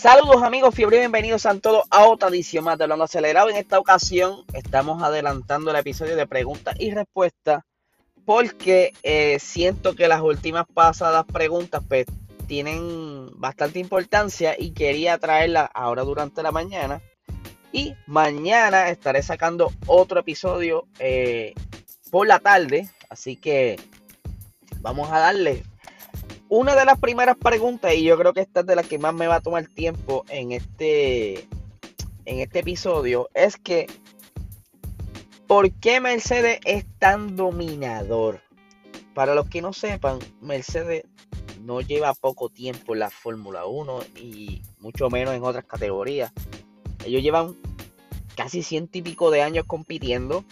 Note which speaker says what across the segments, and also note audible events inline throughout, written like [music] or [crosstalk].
Speaker 1: Saludos amigos, fiebre bienvenidos a todos a otra edición más de Hablando Acelerado. En esta ocasión estamos adelantando el episodio de preguntas y respuestas porque eh, siento que las últimas pasadas preguntas pues, tienen bastante importancia y quería traerlas ahora durante la mañana. Y mañana estaré sacando otro episodio eh, por la tarde, así que vamos a darle una de las primeras preguntas, y yo creo que esta es de las que más me va a tomar tiempo en este, en este episodio, es que ¿por qué Mercedes es tan dominador? Para los que no sepan, Mercedes no lleva poco tiempo en la Fórmula 1 y mucho menos en otras categorías. Ellos llevan casi ciento y pico de años compitiendo.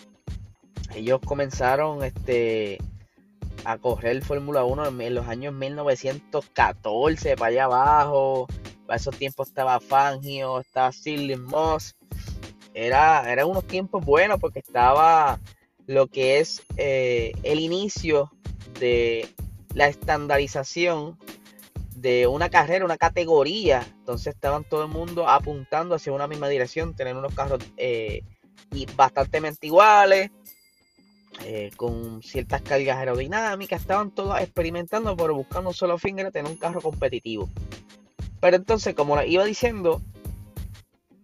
Speaker 1: Ellos comenzaron este a correr Fórmula 1 en, los años 1914, para allá abajo. Para esos tiempos estaba Fangio, estaba Silly Moss. Era, eran unos tiempos buenos porque estaba lo que es eh, el inicio de la estandarización de una carrera, una categoría. Entonces estaban todo el mundo apuntando hacia una misma dirección, tener unos carros eh, bastante iguales, eh, con ciertas cargas aerodinámicas, estaban todos experimentando, pero buscando un solo fin era tener un carro competitivo. Pero entonces, como iba diciendo,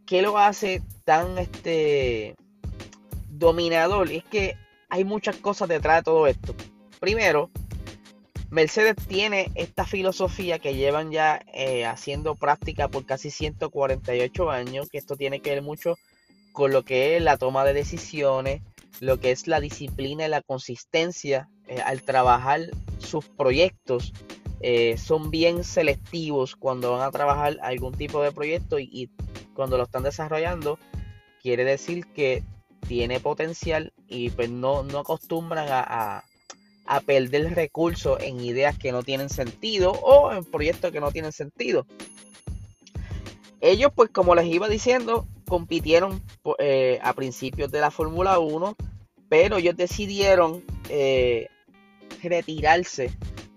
Speaker 1: ¿qué lo hace tan este dominador? es que hay muchas cosas detrás de todo esto. Primero, Mercedes tiene esta filosofía que llevan ya eh, haciendo práctica por casi 148 años, que esto tiene que ver mucho con lo que es la toma de decisiones, lo que es la disciplina y la consistencia eh, al trabajar sus proyectos. Eh, son bien selectivos cuando van a trabajar algún tipo de proyecto y, cuando lo están desarrollando quiere decir que tiene potencial y pues no, no acostumbran a, a, perder recursos en ideas que no tienen sentido o en proyectos que no tienen sentido. Ellos pues como les iba diciendo compitieron eh, a principios de la Fórmula 1, pero ellos decidieron eh, retirarse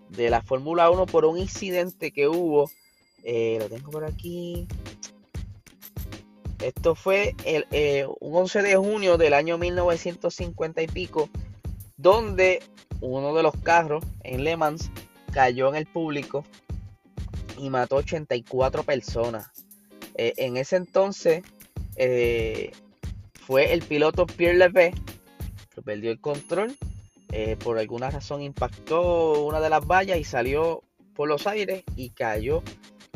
Speaker 1: de la Fórmula 1 por un incidente que hubo. Eh, lo tengo por aquí. Esto fue el, un 11 de junio del año 1950 y pico, donde uno de los carros en Le Mans cayó en el público y mató 84 personas. en ese entonces eh, fue el piloto Pierre Leve que perdió el control. Eh, por alguna razón impactó una de las vallas y salió por los aires y cayó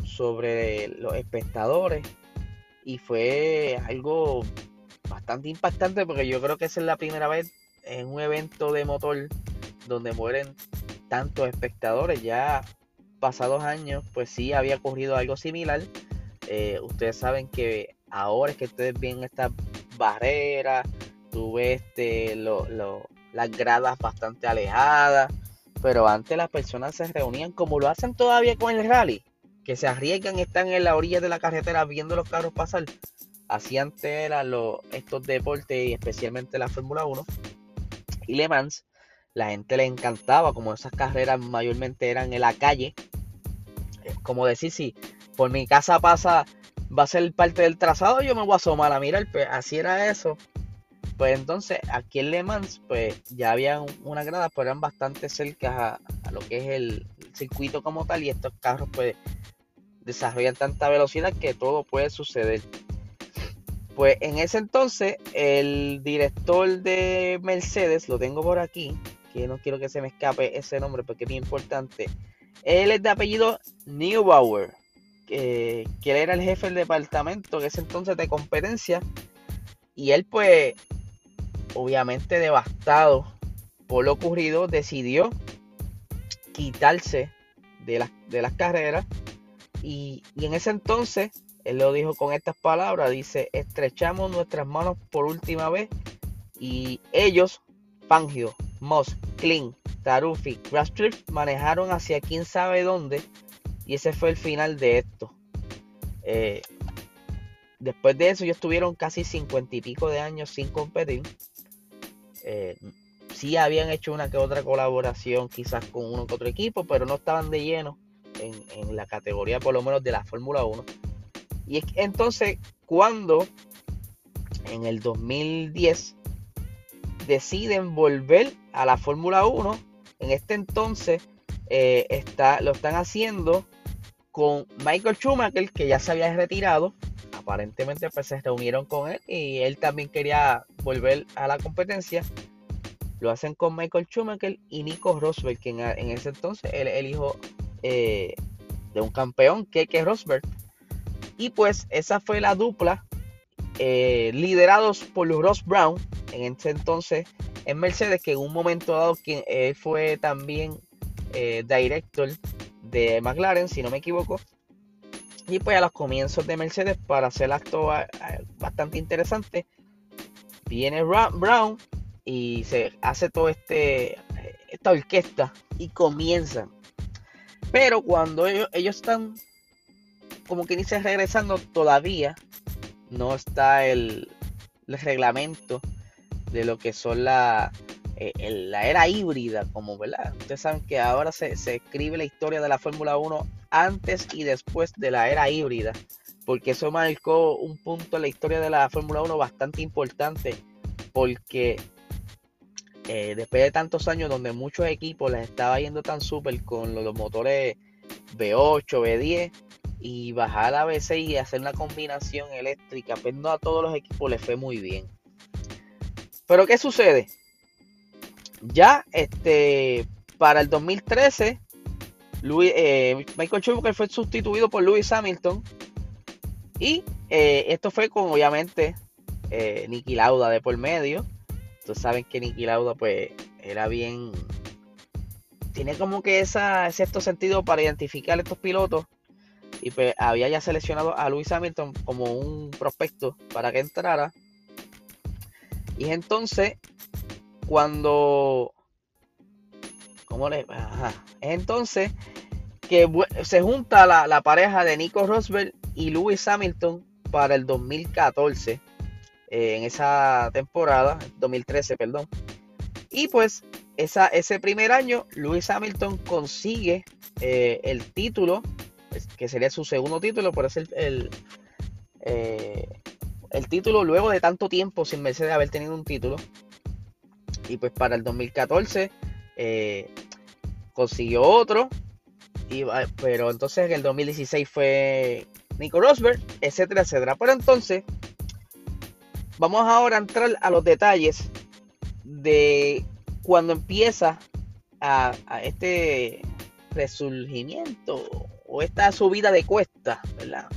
Speaker 1: sobre los espectadores. Y fue algo bastante impactante porque yo creo que esa es la primera vez en un evento de motor donde mueren tantos espectadores. Ya pasados años, pues sí había ocurrido algo similar. Eh, ustedes saben que Ahora es que ustedes ven estas barreras, tú ves este, las gradas bastante alejadas, pero antes las personas se reunían como lo hacen todavía con el rally, que se arriesgan, están en la orilla de la carretera viendo los carros pasar. Así antes eran estos deportes y especialmente la Fórmula 1 y Le Mans. La gente le encantaba, como esas carreras mayormente eran en la calle. Es como decir, si por mi casa pasa va a ser parte del trazado, yo me voy a asomar a mirar, pues así era eso. Pues entonces aquí en Le Mans, pues ya había una grada, pero eran bastante cerca a, lo que es el, circuito como tal y estos carros pues desarrollan tanta velocidad que todo puede suceder. Pues en ese entonces el director de Mercedes, lo tengo por aquí, que no quiero que se me escape ese nombre porque es muy importante. Él es de apellido Neubauer que él era el jefe del departamento en ese entonces de competencia. Y él pues, obviamente devastado por lo ocurrido, decidió quitarse de, de las carreras. Y, en ese entonces, él lo dijo con estas palabras, dice, estrechamos nuestras manos por última vez. Y ellos, Fangio, Moss, Kling, Tarufi, Crashcliff, manejaron hacia quién sabe dónde y ese fue el final de esto. Eh, después de eso, ellos estuvieron casi cincuenta y pico de años sin competir. Eh, sí habían hecho una que otra colaboración, quizás con uno que otro equipo, pero no estaban de lleno en, la categoría, por lo menos, de la Fórmula 1. Y es entonces cuando en el 2010 deciden volver a la Fórmula 1, en este entonces eh, está, lo están haciendo con Michael Schumacher, que ya se había retirado. Aparentemente pues, se reunieron con él y él también quería volver a la competencia. Lo hacen con Michael Schumacher y Nico Rosberg, que en, ese entonces él el hijo eh, de un campeón, Keke Rosberg. Y pues esa fue la dupla, eh, liderados por Ross Brown, en ese entonces en Mercedes, que en un momento dado quien, fue también eh, director de McLaren, si no me equivoco. Y pues a los comienzos de Mercedes, para hacer acto bastante interesante, viene Brown y se hace todo este esta orquesta y comienzan. Pero cuando ellos, ellos están como que dice regresando, todavía no está el, el reglamento de lo que son la, eh, la era híbrida, como, ¿verdad? Ustedes saben que ahora se, escribe la historia de la Fórmula 1 antes y después de la era híbrida, porque eso marcó un punto en la historia de la Fórmula 1 bastante importante, porque eh, después de tantos años donde muchos equipos les estaba yendo tan súper con los, motores V8, V10 y bajar a V6 y hacer una combinación eléctrica, pues no a todos los equipos les fue muy bien. Pero ¿qué sucede? Ya este, para el 2013, eh, Michael Schumacher fue sustituido por Lewis Hamilton. Y eh, esto fue con, obviamente, eh, Nicky Lauda de por medio. Ustedes saben que Nicky Lauda, pues, era bien. Tiene como que esa, cierto sentido para identificar a estos pilotos. Y pues había ya seleccionado a Lewis Hamilton como un prospecto para que entrara. Y entonces cuando... ¿Cómo le...? Ajá. Entonces, que se junta la, pareja de Nico Rosberg y Lewis Hamilton para el 2014, eh, en esa temporada, 2013, perdón. Y pues esa, ese primer año, Lewis Hamilton consigue eh, el título, que sería su segundo título, por ser el, eh, el título luego de tanto tiempo sin Mercedes haber tenido un título. Y pues para el 2014 eh, consiguió otro. Y, pero entonces en el 2016 fue Nico Rosberg, etcétera, etcétera. Pero entonces, vamos ahora a entrar a los detalles de cuando empieza a, este resurgimiento o esta subida de cuesta, ¿verdad?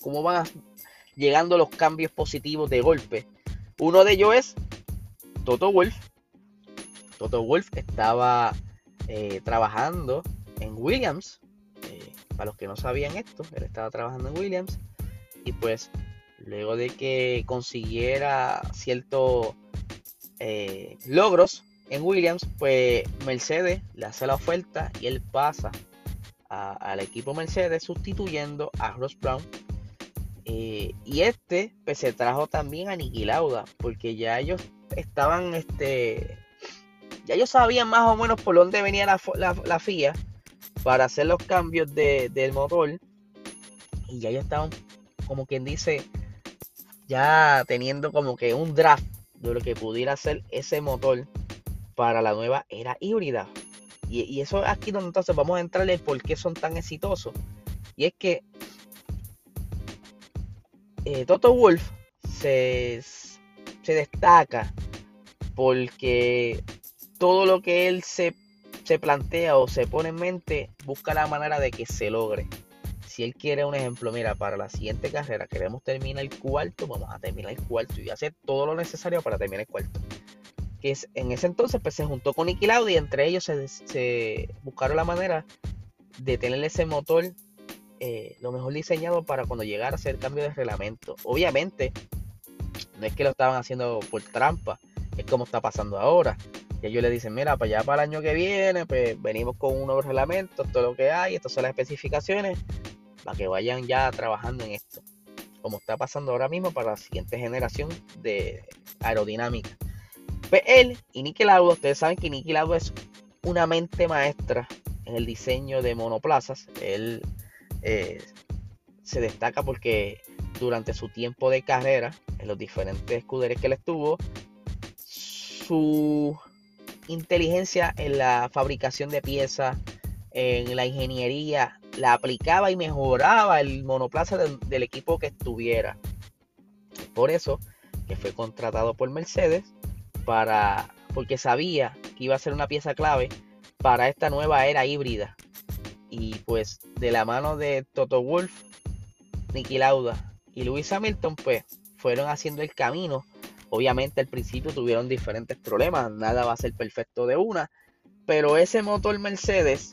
Speaker 1: Cómo van llegando los cambios positivos de golpe. Uno de ellos es Toto Wolf, Toto Wolf estaba eh, trabajando en Williams. Eh, para los que no sabían esto, él estaba trabajando en Williams. Y pues luego de que consiguiera ciertos eh, logros en Williams, pues Mercedes le hace la oferta y él pasa al equipo Mercedes sustituyendo a Ross Brown. y este pues, se trajo también a Niki Lauda, porque ya ellos estaban este, ya ellos sabían más o menos por dónde venía la, FIA para hacer los cambios del motor. Y ya ellos estaban, como quien dice, ya teniendo como que un draft de lo que pudiera ser ese motor para la nueva era híbrida. Y, eso es aquí donde entonces vamos a entrarle por qué son tan exitosos. Y es que eh, Toto Wolf se, se destaca porque todo lo que él se, plantea o se pone en mente, busca la manera de que se logre. Si él quiere un ejemplo, mira, para la siguiente carrera queremos terminar el cuarto, vamos a terminar el cuarto y hacer todo lo necesario para terminar el cuarto. Que es, en ese entonces pues, se juntó con Nicky y entre ellos se, buscaron la manera de tener ese motor eh, lo mejor diseñado para cuando llegara a hacer cambio de reglamento. Obviamente, no es que lo estaban haciendo por trampa, es como está pasando ahora. Y ellos le dicen, mira, para allá para el año que viene, pues venimos con un nuevo reglamento, todo lo que hay, estas son las especificaciones, para que vayan ya trabajando en esto. Como está pasando ahora mismo para la siguiente generación de aerodinámica. Pues él y Niki Lauda, ustedes saben que Niki Lauda es una mente maestra en el diseño de monoplazas. Él eh, se destaca porque durante su tiempo de carrera en los diferentes escuderes que él estuvo, su inteligencia en la fabricación de piezas, en la ingeniería, la aplicaba y mejoraba el monoplaza del, equipo que estuviera. Por eso que fue contratado por Mercedes para porque sabía que iba a ser una pieza clave para esta nueva era híbrida. Y pues de la mano de Toto Wolf, Nicky Lauda y Lewis Hamilton, pues fueron haciendo el camino. Obviamente al principio tuvieron diferentes problemas, nada va a ser perfecto de una, pero ese motor Mercedes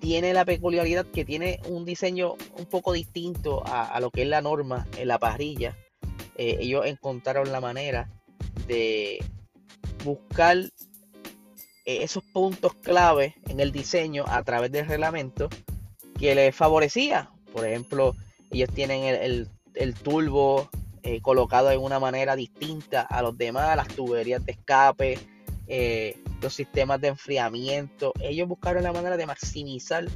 Speaker 1: tiene la peculiaridad que tiene un diseño un poco distinto a, lo que es la norma en la parrilla. Eh, ellos encontraron la manera de buscar eh, esos puntos clave en el diseño a través del reglamento que les favorecía. Por ejemplo, ellos tienen el, turbo eh, colocado de una manera distinta a los demás, las tuberías de escape, los sistemas de enfriamiento. Ellos buscaron la manera de maximizar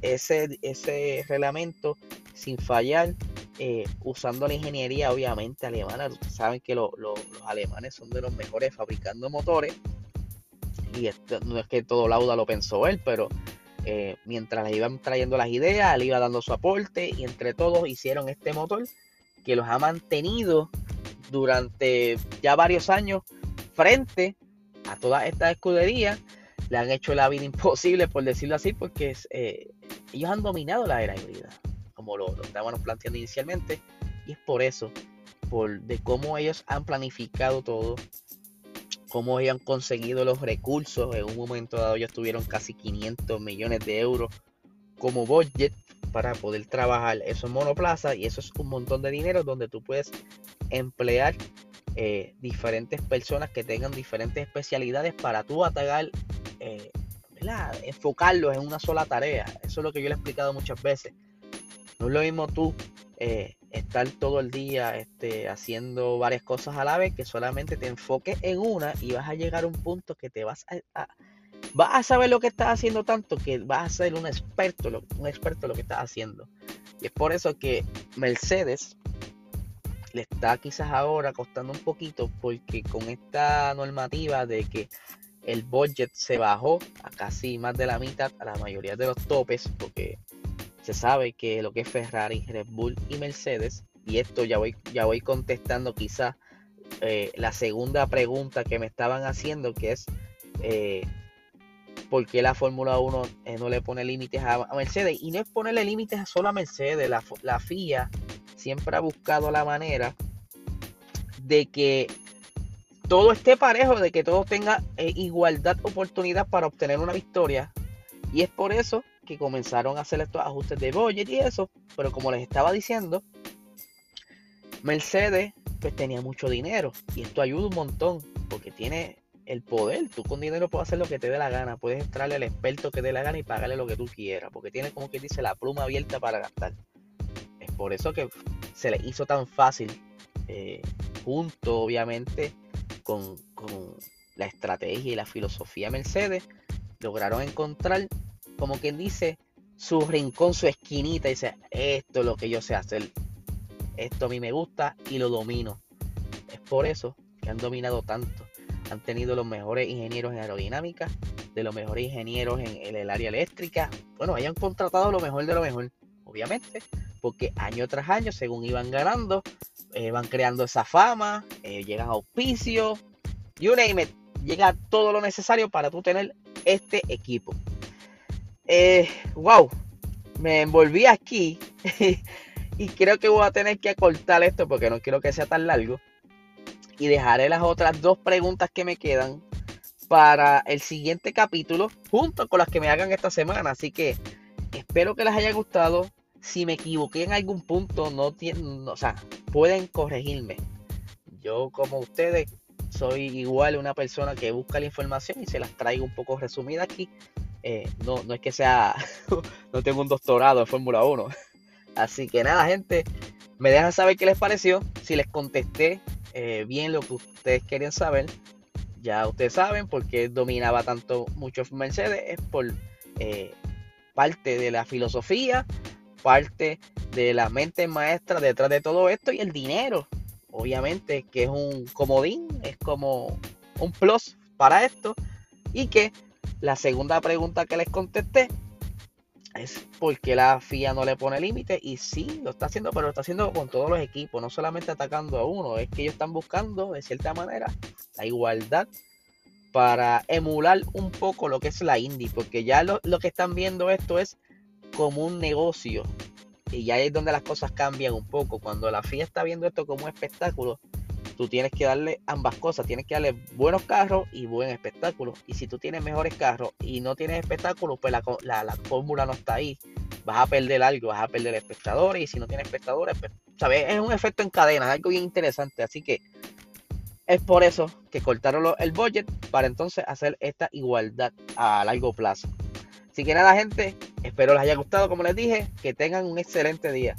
Speaker 1: ese, ese reglamento sin fallar, eh, usando la ingeniería obviamente alemana. Ustedes saben que los alemanes son de los mejores fabricando motores. Y esto, no es que todo Lauda lo pensó él, pero eh, mientras le iban trayendo las ideas, él iba dando su aporte y entre todos hicieron este motor que los ha mantenido durante ya varios años frente a todas estas escuderías le han hecho la vida [laughs] imposible, por decirlo así, porque eh, ellos han dominado la era híbrida, como lo, estábamos planteando inicialmente, y es por eso, por de cómo ellos han planificado todo, cómo ellos han conseguido los recursos. En un momento dado ellos tuvieron casi 500 millones de euros como budget para poder trabajar esos monoplazas y eso es un montón de dinero donde tú puedes emplear eh, diferentes personas que tengan diferentes especialidades para tú atacar, eh, enfocarlos en una sola tarea. Eso es lo que yo le he explicado muchas veces. No es lo mismo tú eh, estar todo el día este, haciendo varias cosas a la vez que solamente te enfoques en una y vas a llegar a un punto que te vas a, vas a saber lo que estás haciendo tanto que vas a ser un experto, un experto en lo que estás haciendo. Y es por eso que Mercedes le está quizás ahora costando un poquito porque con esta normativa de que el budget se bajó a casi más de la mitad a la mayoría de los topes porque se sabe que lo que es Ferrari, Red Bull y Mercedes y esto ya voy ya voy contestando quizás eh, la segunda pregunta que me estaban haciendo que es eh, por qué la Fórmula 1 eh, no le pone límites a, Mercedes y no es ponerle límites solo a Mercedes la, la FIA siempre ha buscado la manera de que todo esté parejo, de que todos tengan eh, igualdad oportunidad para obtener una victoria. Y es por eso que comenzaron a hacer estos ajustes de budget y eso. Pero como les estaba diciendo, Mercedes pues tenía mucho dinero. Y esto ayuda un montón. Porque tiene el poder. Tú con dinero puedes hacer lo que te dé la gana. Puedes entrarle al experto que te dé la gana y pagarle lo que tú quieras. Porque tiene como que dice la pluma abierta para gastar. Es por eso que se le hizo tan fácil, eh, junto obviamente con, la estrategia y la filosofía Mercedes, lograron encontrar, como quien dice, su rincón, su esquinita, y dice, esto es lo que yo sé hacer, esto a mí me gusta y lo domino. Es por eso que han dominado tanto. Han tenido los mejores ingenieros en aerodinámica, de los mejores ingenieros en, el área eléctrica. Bueno, hayan contratado lo mejor de lo mejor, obviamente, porque año tras año, según iban ganando, eh, van creando esa fama, eh, llegan a auspicio, you name it, llega todo lo necesario para tú tener este equipo. Eh, wow, me envolví aquí [laughs] y creo que voy a tener que acortar esto porque no quiero que sea tan largo. Y dejaré las otras dos preguntas que me quedan para el siguiente capítulo, junto con las que me hagan esta semana. Así que espero que les haya gustado si me equivoqué en algún punto, no tienen, o sea, pueden corregirme. Yo, como ustedes, soy igual una persona que busca la información y se las traigo un poco resumida aquí. Eh, no, no es que sea, [laughs] no tengo un doctorado en Fórmula 1. [laughs] Así que nada, gente, me dejan saber qué les pareció. Si les contesté eh, bien lo que ustedes querían saber, ya ustedes saben por qué dominaba tanto mucho Mercedes. Es por eh, parte de la filosofía parte de la mente maestra detrás de todo esto y el dinero, obviamente, que es un comodín, es como un plus para esto. Y que la segunda pregunta que les contesté es porque la FIA no le pone límite y sí, lo está haciendo, pero lo está haciendo con todos los equipos, no solamente atacando a uno, es que ellos están buscando de cierta manera la igualdad para emular un poco lo que es la Indy, porque ya lo, lo que están viendo esto es como un negocio y ya es donde las cosas cambian un poco, cuando la FIA está viendo esto como un espectáculo, tú tienes que darle ambas cosas, tienes que darle buenos carros y buen espectáculo. Y si tú tienes mejores carros y no tienes espectáculo, pues la, la, fórmula no está ahí. Vas a perder algo, vas a perder espectadores y si no tienes espectadores, pues, ¿sabes? Es un efecto en cadena, es algo bien interesante. Así que es por eso que cortaron el budget para entonces hacer esta igualdad a largo plazo. Así que nada, gente, espero les haya gustado, como les dije, que tengan un excelente día.